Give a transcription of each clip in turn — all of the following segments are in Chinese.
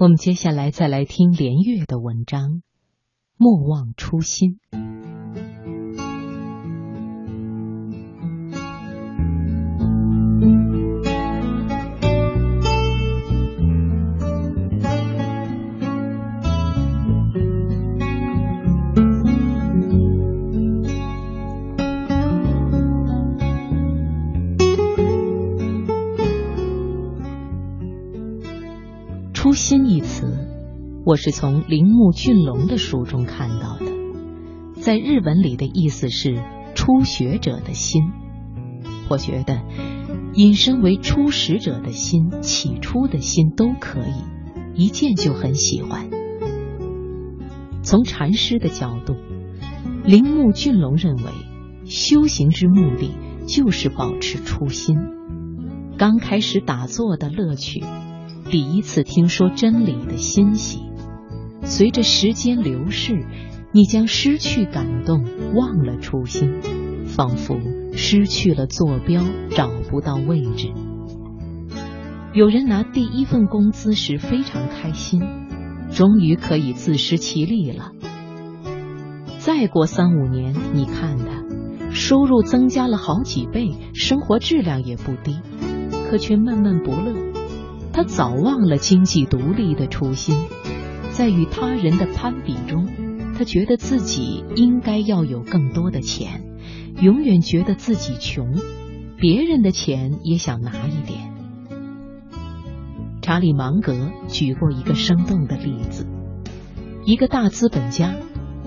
我们接下来再来听连月的文章《莫忘初心》。心一词，我是从铃木俊龙的书中看到的，在日文里的意思是初学者的心。我觉得引申为初始者的心、起初的心都可以，一见就很喜欢。从禅师的角度，铃木俊龙认为，修行之目的就是保持初心。刚开始打坐的乐趣。第一次听说真理的欣喜，随着时间流逝，你将失去感动，忘了初心，仿佛失去了坐标，找不到位置。有人拿第一份工资时非常开心，终于可以自食其力了。再过三五年，你看他收入增加了好几倍，生活质量也不低，可却闷闷不乐。他早忘了经济独立的初心，在与他人的攀比中，他觉得自己应该要有更多的钱，永远觉得自己穷，别人的钱也想拿一点。查理芒格举过一个生动的例子：一个大资本家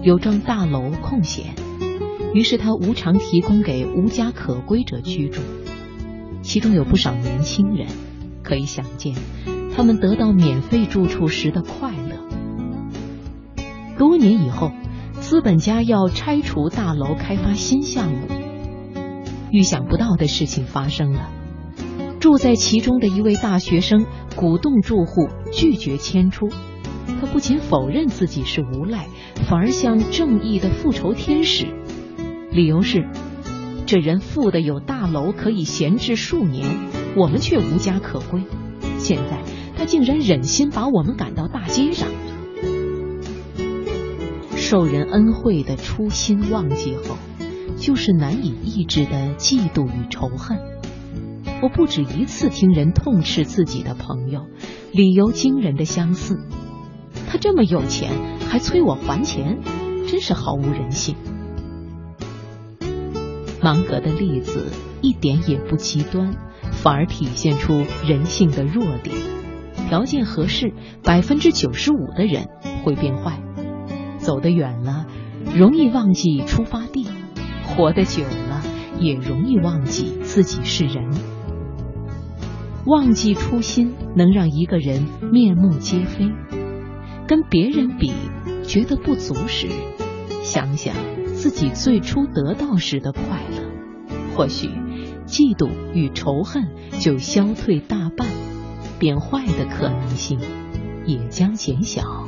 有幢大楼空闲，于是他无偿提供给无家可归者居住，其中有不少年轻人。可以想见，他们得到免费住处时的快乐。多年以后，资本家要拆除大楼，开发新项目，预想不到的事情发生了。住在其中的一位大学生鼓动住户拒绝迁出，他不仅否认自己是无赖，反而像正义的复仇天使。理由是，这人富的有大楼可以闲置数年。我们却无家可归，现在他竟然忍心把我们赶到大街上。受人恩惠的初心忘记后，就是难以抑制的嫉妒与仇恨。我不止一次听人痛斥自己的朋友，理由惊人的相似。他这么有钱，还催我还钱，真是毫无人性。芒格的例子一点也不极端。反而体现出人性的弱点。条件合适，百分之九十五的人会变坏。走得远了，容易忘记出发地；活得久了，也容易忘记自己是人。忘记初心，能让一个人面目皆非。跟别人比，觉得不足时，想想自己最初得到时的快乐，或许。嫉妒与仇恨就消退大半，变坏的可能性也将减小。